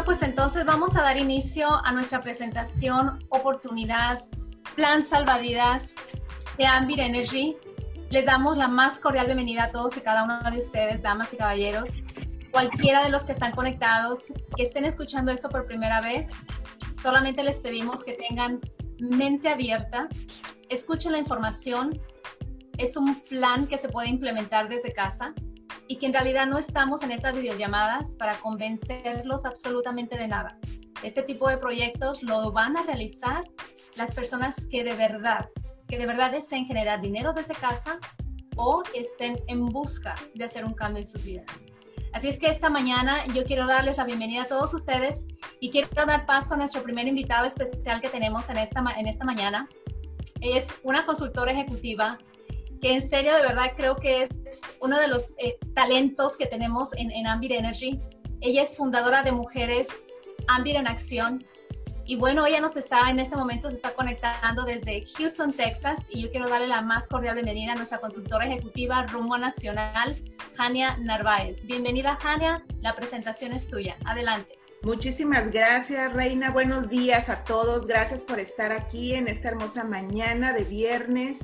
Bueno, pues entonces vamos a dar inicio a nuestra presentación, oportunidad, plan salvavidas de Ambit Energy. Les damos la más cordial bienvenida a todos y cada uno de ustedes, damas y caballeros, cualquiera de los que están conectados, que estén escuchando esto por primera vez. Solamente les pedimos que tengan mente abierta, escuchen la información. Es un plan que se puede implementar desde casa y que en realidad no estamos en estas videollamadas para convencerlos absolutamente de nada. Este tipo de proyectos lo van a realizar las personas que de verdad, que de verdad deseen generar dinero desde casa o estén en busca de hacer un cambio en sus vidas. Así es que esta mañana yo quiero darles la bienvenida a todos ustedes y quiero dar paso a nuestro primer invitado especial que tenemos en esta, en esta mañana. Es una consultora ejecutiva que en serio de verdad creo que es uno de los eh, talentos que tenemos en, en Ambit Energy. Ella es fundadora de Mujeres Ambit en Acción. Y bueno, ella nos está en este momento, se está conectando desde Houston, Texas. Y yo quiero darle la más cordial bienvenida a nuestra consultora ejecutiva rumbo nacional, Jania Narváez. Bienvenida, Jania. La presentación es tuya. Adelante. Muchísimas gracias, Reina. Buenos días a todos. Gracias por estar aquí en esta hermosa mañana de viernes.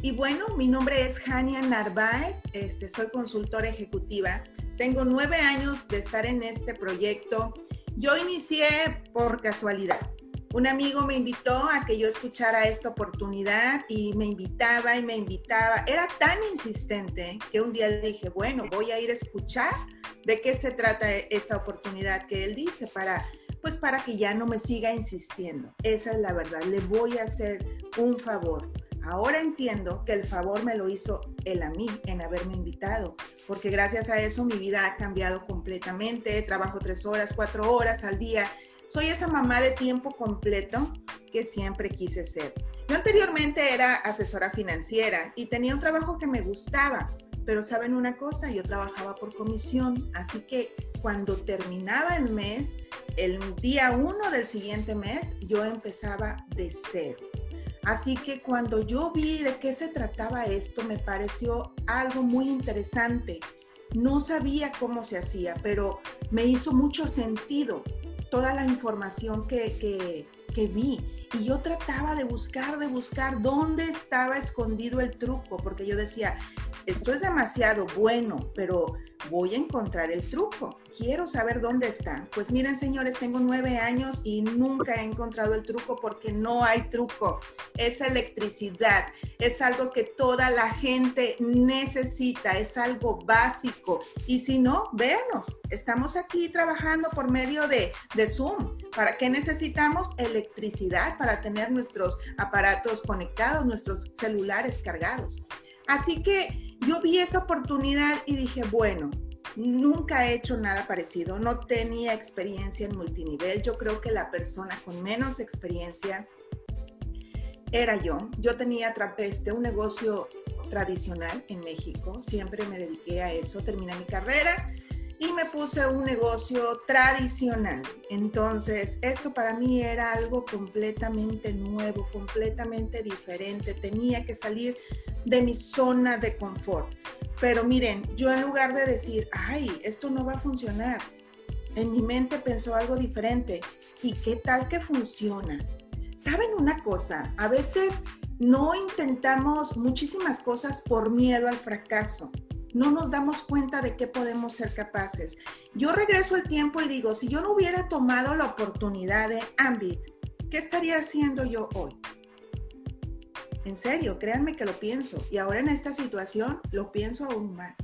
Y bueno, mi nombre es Jania Narváez, este, soy consultora ejecutiva. Tengo nueve años de estar en este proyecto. Yo inicié por casualidad. Un amigo me invitó a que yo escuchara esta oportunidad y me invitaba y me invitaba. Era tan insistente que un día dije, bueno, voy a ir a escuchar de qué se trata esta oportunidad que él dice para pues para que ya no me siga insistiendo. Esa es la verdad, le voy a hacer un favor. Ahora entiendo que el favor me lo hizo él a mí en haberme invitado, porque gracias a eso mi vida ha cambiado completamente. Trabajo tres horas, cuatro horas al día. Soy esa mamá de tiempo completo que siempre quise ser. Yo anteriormente era asesora financiera y tenía un trabajo que me gustaba, pero saben una cosa, yo trabajaba por comisión, así que cuando terminaba el mes, el día uno del siguiente mes, yo empezaba de cero. Así que cuando yo vi de qué se trataba esto, me pareció algo muy interesante. No sabía cómo se hacía, pero me hizo mucho sentido toda la información que, que, vi. Y yo trataba de buscar, de buscar dónde estaba escondido el truco, porque yo decía, esto es demasiado bueno, pero voy a encontrar el truco. Quiero saber dónde está. Pues miren, señores, tengo nueve años y nunca he encontrado el truco porque no hay truco. Es electricidad. Es algo que toda la gente necesita. Es algo básico. Y si no, véanos. Estamos aquí trabajando por medio de, de Zoom. ¿Para qué necesitamos electricidad? Para tener nuestros aparatos conectados, nuestros celulares cargados. Así que yo vi esa oportunidad y dije, bueno, nunca he hecho nada parecido, no tenía experiencia en multinivel, yo creo que la persona con menos experiencia era yo. Yo tenía este, un negocio tradicional en México, siempre me dediqué a eso, terminé mi carrera y me puse un negocio tradicional. Entonces, esto para mí era algo completamente nuevo, completamente diferente. Tenía que salir de mi zona de confort. Pero miren, yo en lugar de decir, ay, esto no va a funcionar, en mi mente pensó algo diferente. ¿Y qué tal que funciona? ¿Saben una cosa? A veces no intentamos muchísimas cosas por miedo al fracaso no nos damos cuenta de qué podemos ser capaces. Yo regreso el tiempo y digo, si yo no hubiera tomado la oportunidad de Ambit, ¿qué estaría haciendo yo hoy? En serio, créanme que lo pienso. Y ahora en esta situación lo pienso aún más.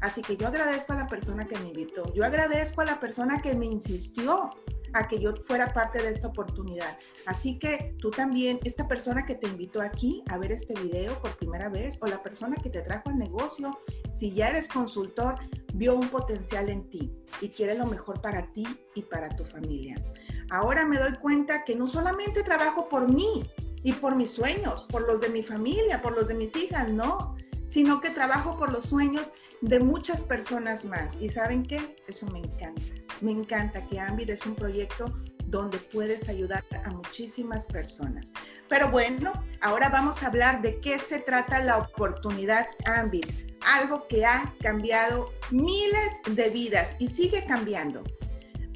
Así que yo agradezco a la persona que me invitó. Yo agradezco a la persona que me insistió a que yo fuera parte de esta oportunidad. Así que tú también, esta persona que te invitó aquí a ver este video por primera vez o la persona que te trajo al negocio, si ya eres consultor, vio un potencial en ti y quiere lo mejor para ti y para tu familia. Ahora me doy cuenta que no solamente trabajo por mí y por mis sueños, por los de mi familia, por los de mis hijas, no, sino que trabajo por los sueños de muchas personas más. ¿Y saben qué? Eso me encanta. Me encanta que Ambit es un proyecto donde puedes ayudar a muchísimas personas. Pero bueno, ahora vamos a hablar de qué se trata la oportunidad Ambit, algo que ha cambiado miles de vidas y sigue cambiando.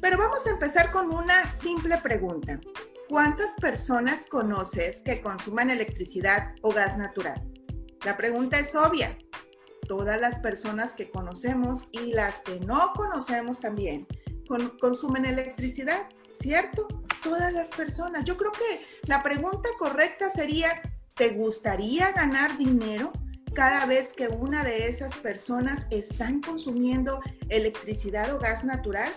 Pero vamos a empezar con una simple pregunta. ¿Cuántas personas conoces que consuman electricidad o gas natural? La pregunta es obvia. Todas las personas que conocemos y las que no conocemos también consumen electricidad, ¿cierto? Todas las personas. Yo creo que la pregunta correcta sería, ¿te gustaría ganar dinero cada vez que una de esas personas están consumiendo electricidad o gas natural?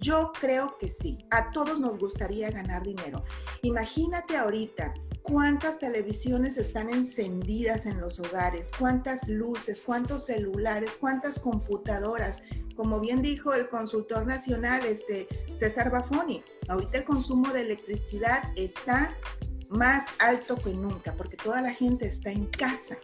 Yo creo que sí. A todos nos gustaría ganar dinero. Imagínate ahorita cuántas televisiones están encendidas en los hogares, cuántas luces, cuántos celulares, cuántas computadoras. Como bien dijo el consultor nacional este César Bafoni, ahorita el consumo de electricidad está más alto que nunca porque toda la gente está en casa.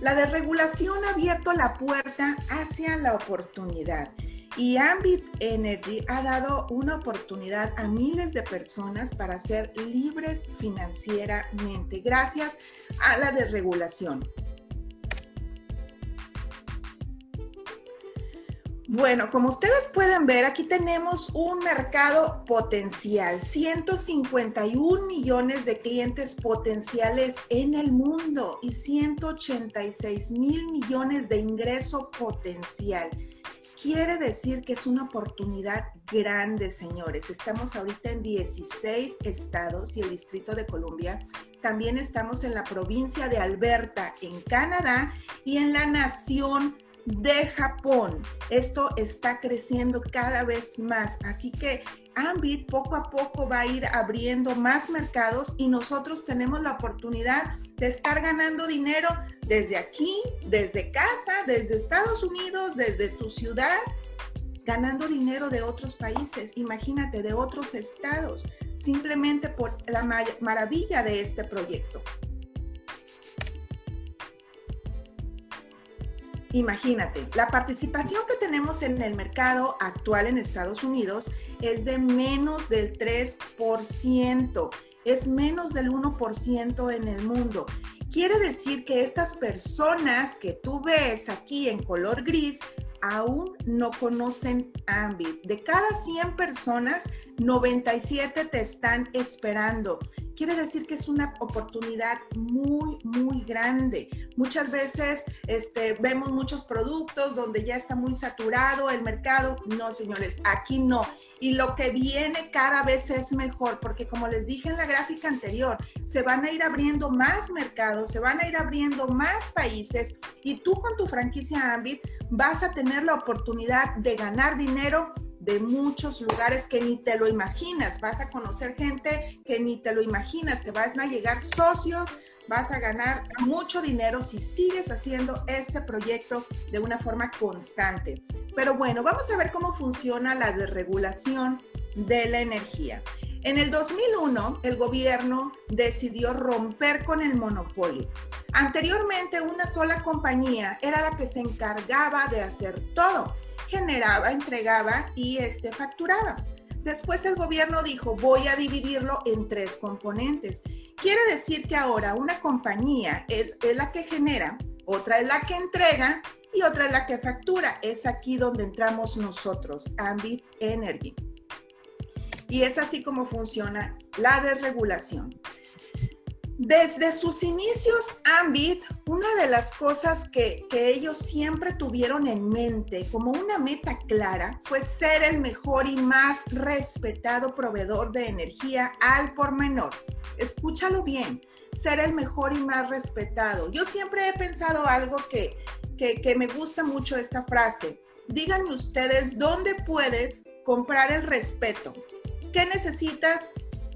La desregulación ha abierto la puerta hacia la oportunidad y Ambit Energy ha dado una oportunidad a miles de personas para ser libres financieramente gracias a la desregulación. Bueno, como ustedes pueden ver, aquí tenemos un mercado potencial, 151 millones de clientes potenciales en el mundo y 186 mil millones de ingreso potencial. Quiere decir que es una oportunidad grande, señores. Estamos ahorita en 16 estados y el Distrito de Columbia. También estamos en la provincia de Alberta, en Canadá, y en la nación de Japón. Esto está creciendo cada vez más, así que Ambit poco a poco va a ir abriendo más mercados y nosotros tenemos la oportunidad de estar ganando dinero desde aquí, desde casa, desde Estados Unidos, desde tu ciudad, ganando dinero de otros países, imagínate, de otros estados, simplemente por la maravilla de este proyecto. Imagínate, la participación que tenemos en el mercado actual en Estados Unidos es de menos del 3%, es menos del 1% en el mundo. Quiere decir que estas personas que tú ves aquí en color gris aún no conocen Ambit. De cada 100 personas, 97 te están esperando quiere decir que es una oportunidad muy, muy grande. Muchas veces este, vemos muchos productos donde ya está muy saturado el mercado. No, señores, aquí no. Y lo que viene cada vez es mejor, porque como les dije en la gráfica anterior, se van a ir abriendo más mercados, se van a ir abriendo más países y tú con tu franquicia Ambit vas a tener la oportunidad de ganar dinero de muchos lugares que ni te lo imaginas. Vas a conocer gente que ni te lo imaginas, te van a llegar socios, vas a ganar mucho dinero si sigues haciendo este proyecto de una forma constante. Pero bueno, vamos a ver cómo funciona la desregulación de la energía. En el 2001, el gobierno decidió romper con el monopolio. Anteriormente, una sola compañía era la que se encargaba de hacer todo generaba, entregaba y este, facturaba. Después el gobierno dijo, voy a dividirlo en tres componentes. Quiere decir que ahora una compañía es, es, la que genera, otra es la que entrega y otra es la que factura. Es aquí donde entramos nosotros, Ambit Energy. Y es así como funciona la desregulación. Desde sus inicios, Ambit, una de las cosas que, ellos siempre tuvieron en mente como una meta clara fue ser el mejor y más respetado proveedor de energía al por menor. Escúchalo bien, ser el mejor y más respetado. Yo siempre he pensado algo que, que, que me gusta mucho esta frase. Díganme ustedes dónde puedes comprar el respeto. ¿Qué necesitas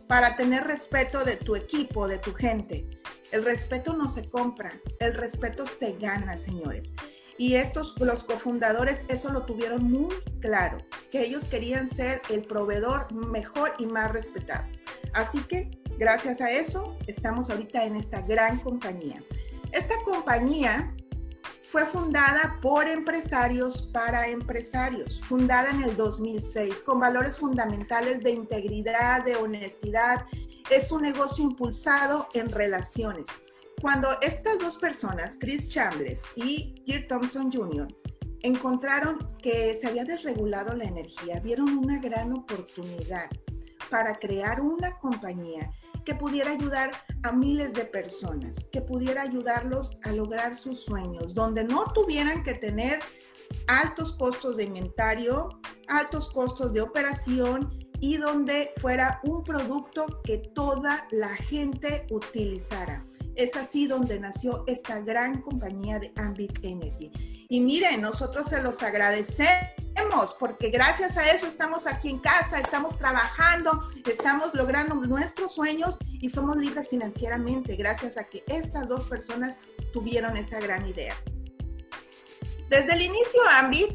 para tener respeto de tu equipo, de tu gente. El respeto no se compra, el respeto se gana, señores. Y estos, los cofundadores, eso lo tuvieron muy claro, que ellos querían ser el proveedor mejor y más respetado. Así que, gracias a eso, estamos ahorita en esta gran compañía. Esta compañía fue fundada por empresarios para empresarios, fundada en el 2006 con valores fundamentales de integridad, de honestidad. Es un negocio impulsado en relaciones. Cuando estas dos personas, Chris Chambliss y Kirk Thompson Jr., encontraron que se había desregulado la energía, vieron una gran oportunidad para crear una compañía que pudiera ayudar a miles de personas, que pudiera ayudarlos a lograr sus sueños, donde no tuvieran que tener altos costos de inventario, altos costos de operación y donde fuera un producto que toda la gente utilizara. Es así donde nació esta gran compañía de Ambit Energy. Y miren, nosotros se los agradecemos porque gracias a eso estamos aquí en casa, estamos trabajando, estamos logrando nuestros sueños y somos libres financieramente gracias a que estas dos personas tuvieron esa gran idea. Desde el inicio, Ambit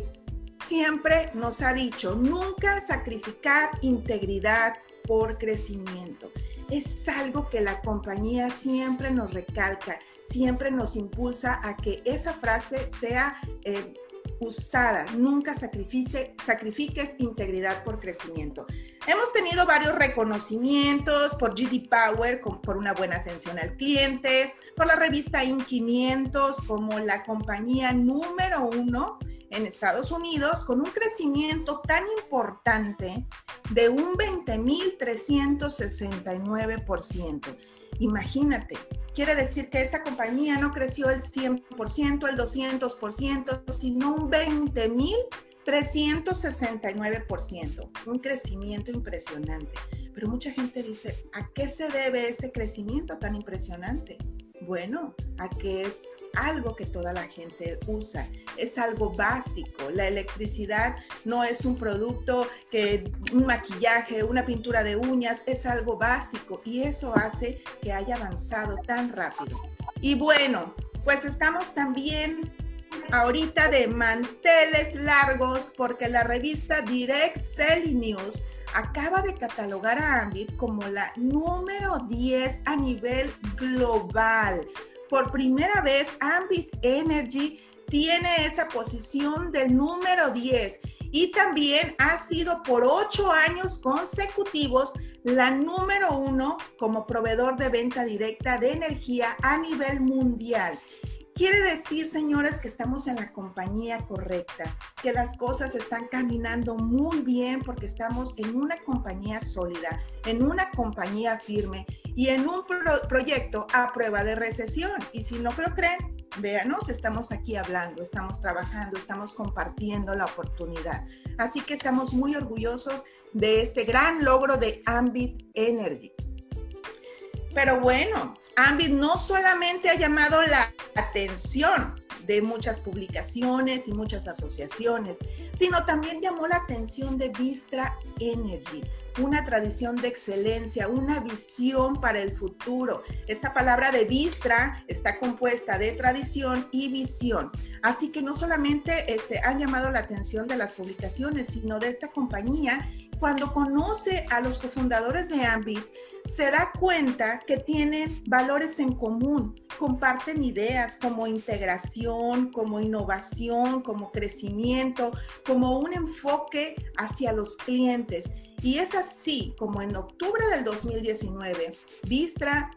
siempre nos ha dicho, nunca sacrificar integridad por crecimiento. Es algo que la compañía siempre nos recalca, siempre nos impulsa a que esa frase sea eh, usada. Nunca sacrifiques integridad por crecimiento. Hemos tenido varios reconocimientos por GD Power por una buena atención al cliente, por la revista IN500 como la compañía número uno en Estados Unidos con un crecimiento tan importante de un 20.369%. Imagínate, quiere decir que esta compañía no creció el 100%, el 200%, sino un 20.369%, un crecimiento impresionante. Pero mucha gente dice, ¿a qué se debe ese crecimiento tan impresionante? Bueno, a que es algo que toda la gente usa, es algo básico. La electricidad no es un producto que un maquillaje, una pintura de uñas, es algo básico y eso hace que haya avanzado tan rápido. Y bueno, pues estamos también ahorita de manteles largos porque la revista Direct Selling News acaba de catalogar a Ambit como la número 10 a nivel global. Por primera vez, Ambit Energy tiene esa posición del número 10 y también ha sido por ocho años consecutivos la número uno como proveedor de venta directa de energía a nivel mundial. Quiere decir, señores, que estamos en la compañía correcta, que las cosas están caminando muy bien porque estamos en una compañía sólida, en una compañía firme y en un proyecto a prueba de recesión. Y si no lo creen, véanos, estamos aquí hablando, estamos trabajando, estamos compartiendo la oportunidad. Así que estamos muy orgullosos de este gran logro de Ambit Energy. Pero bueno, Ambit no solamente ha llamado la atención de muchas publicaciones y muchas asociaciones, sino también llamó la atención de Vistra Energy, una tradición de excelencia, una visión para el futuro. Esta palabra de Vistra está compuesta de tradición y visión. Así que no solamente este, han llamado la atención de las publicaciones, sino de esta compañía cuando conoce a los cofundadores de Ambit, se da cuenta que tienen valores en común, comparten ideas como integración, como innovación, como crecimiento, como un enfoque hacia los clientes. Y es así como en octubre del 2019, Vistra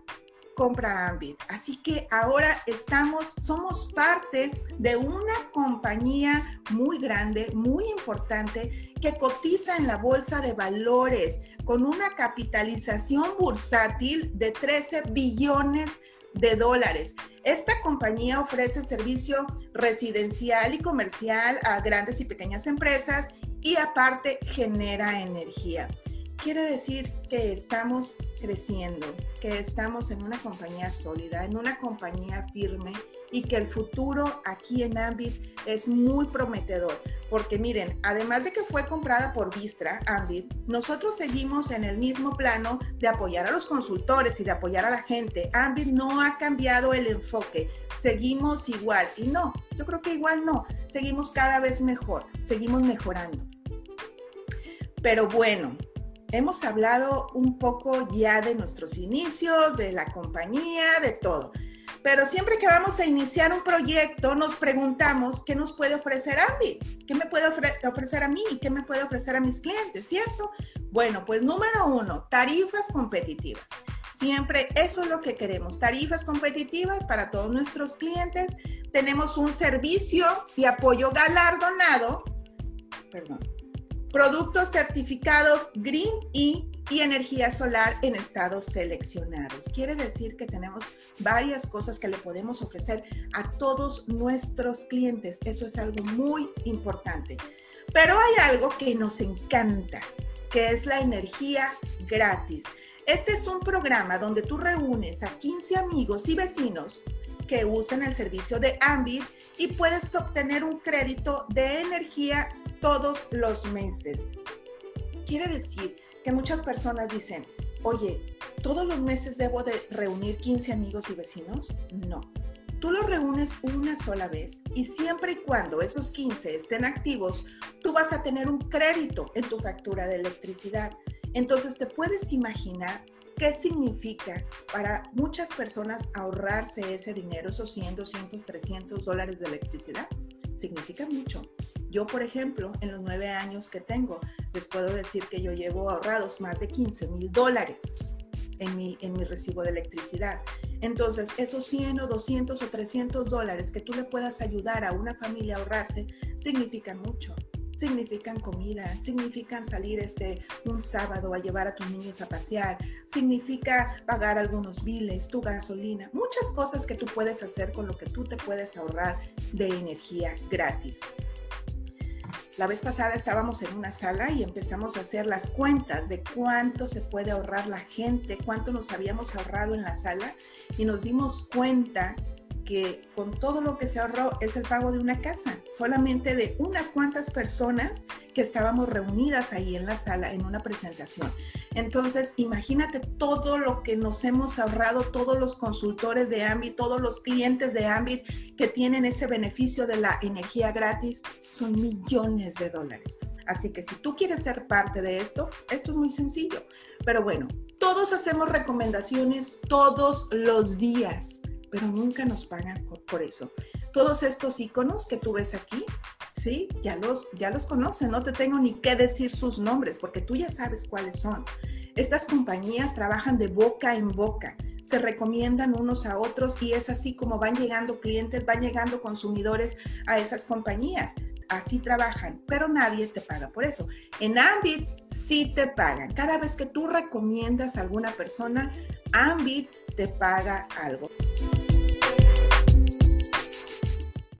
compra Ambit. Así que ahora estamos, somos parte de una compañía muy grande, muy importante, que cotiza en la bolsa de valores con una capitalización bursátil de 13 billones de dólares. Esta compañía ofrece servicio residencial y comercial a grandes y pequeñas empresas y aparte genera energía quiere decir que estamos creciendo, que estamos en una compañía sólida, en una compañía firme y que el futuro aquí en Ambit es muy prometedor. Porque miren, además de que fue comprada por Vistra, Ambit, nosotros seguimos en el mismo plano de apoyar a los consultores y de apoyar a la gente. Ambit no ha cambiado el enfoque, seguimos igual. Y no, yo creo que igual no, seguimos cada vez mejor, seguimos mejorando. Pero bueno, hemos hablado un poco ya de nuestros inicios, de la compañía, de todo. Pero siempre que vamos a iniciar un proyecto, nos preguntamos qué nos puede ofrecer Ambit, qué me puede ofrecer a mí, qué me puede ofrecer a mis clientes, ¿cierto? Bueno, pues número uno, tarifas competitivas. Siempre eso es lo que queremos, tarifas competitivas para todos nuestros clientes, tenemos un servicio y apoyo galardonado, perdón, productos certificados Green E y energía solar en estados seleccionados. Quiere decir que tenemos varias cosas que le podemos ofrecer a todos nuestros clientes. Eso es algo muy importante. Pero hay algo que nos encanta, que es la energía gratis. Este es un programa donde tú reúnes a 15 amigos y vecinos que usan el servicio de Ambit y puedes obtener un crédito de energía todos los meses. Quiere decir que muchas personas dicen, oye, ¿todos los meses debo de reunir 15 amigos y vecinos? No. Tú los reúnes una sola vez y siempre y cuando esos 15 estén activos, tú vas a tener un crédito en tu factura de electricidad. Entonces te puedes imaginar qué significa para muchas personas ahorrarse ese dinero, esos 100, 200, 300 dólares de electricidad. Significa mucho. Yo, por ejemplo, en los nueve años que tengo, les puedo decir que yo llevo ahorrados más de 15 mil dólares en mi, en mi recibo de electricidad. Entonces, esos 100 o 200 o 300 dólares que tú le puedas ayudar a una familia a ahorrarse, significan mucho significan comida, significan salir este un sábado a llevar a tus niños a pasear, significa pagar algunos biles, tu gasolina, muchas cosas que tú puedes hacer con lo que tú te puedes ahorrar de energía gratis. La vez pasada estábamos en una sala y empezamos a hacer las cuentas de cuánto se puede ahorrar la gente, cuánto nos habíamos ahorrado en la sala y nos dimos cuenta que con todo lo que se ahorró es el pago de una casa, solamente de unas cuantas personas que estábamos reunidas ahí en la sala en una presentación. Entonces, imagínate todo lo que nos hemos ahorrado, todos los consultores de Ambit, todos los clientes de Ambit que tienen ese beneficio de la energía gratis, son millones de dólares. Así que si tú quieres ser parte de esto, esto es muy sencillo. Pero bueno, todos hacemos recomendaciones todos los días pero nunca nos pagan por eso. Todos estos iconos que tú ves aquí, sí, ya los, ya los conocen, no te tengo ni que decir sus nombres porque tú ya sabes cuáles son. Estas compañías trabajan de boca en boca, se recomiendan unos a otros y es así como van llegando clientes, van llegando consumidores a esas compañías. Así trabajan, pero nadie te paga por eso. En Ambit sí te pagan. Cada vez que tú recomiendas a alguna persona, Ambit te paga algo.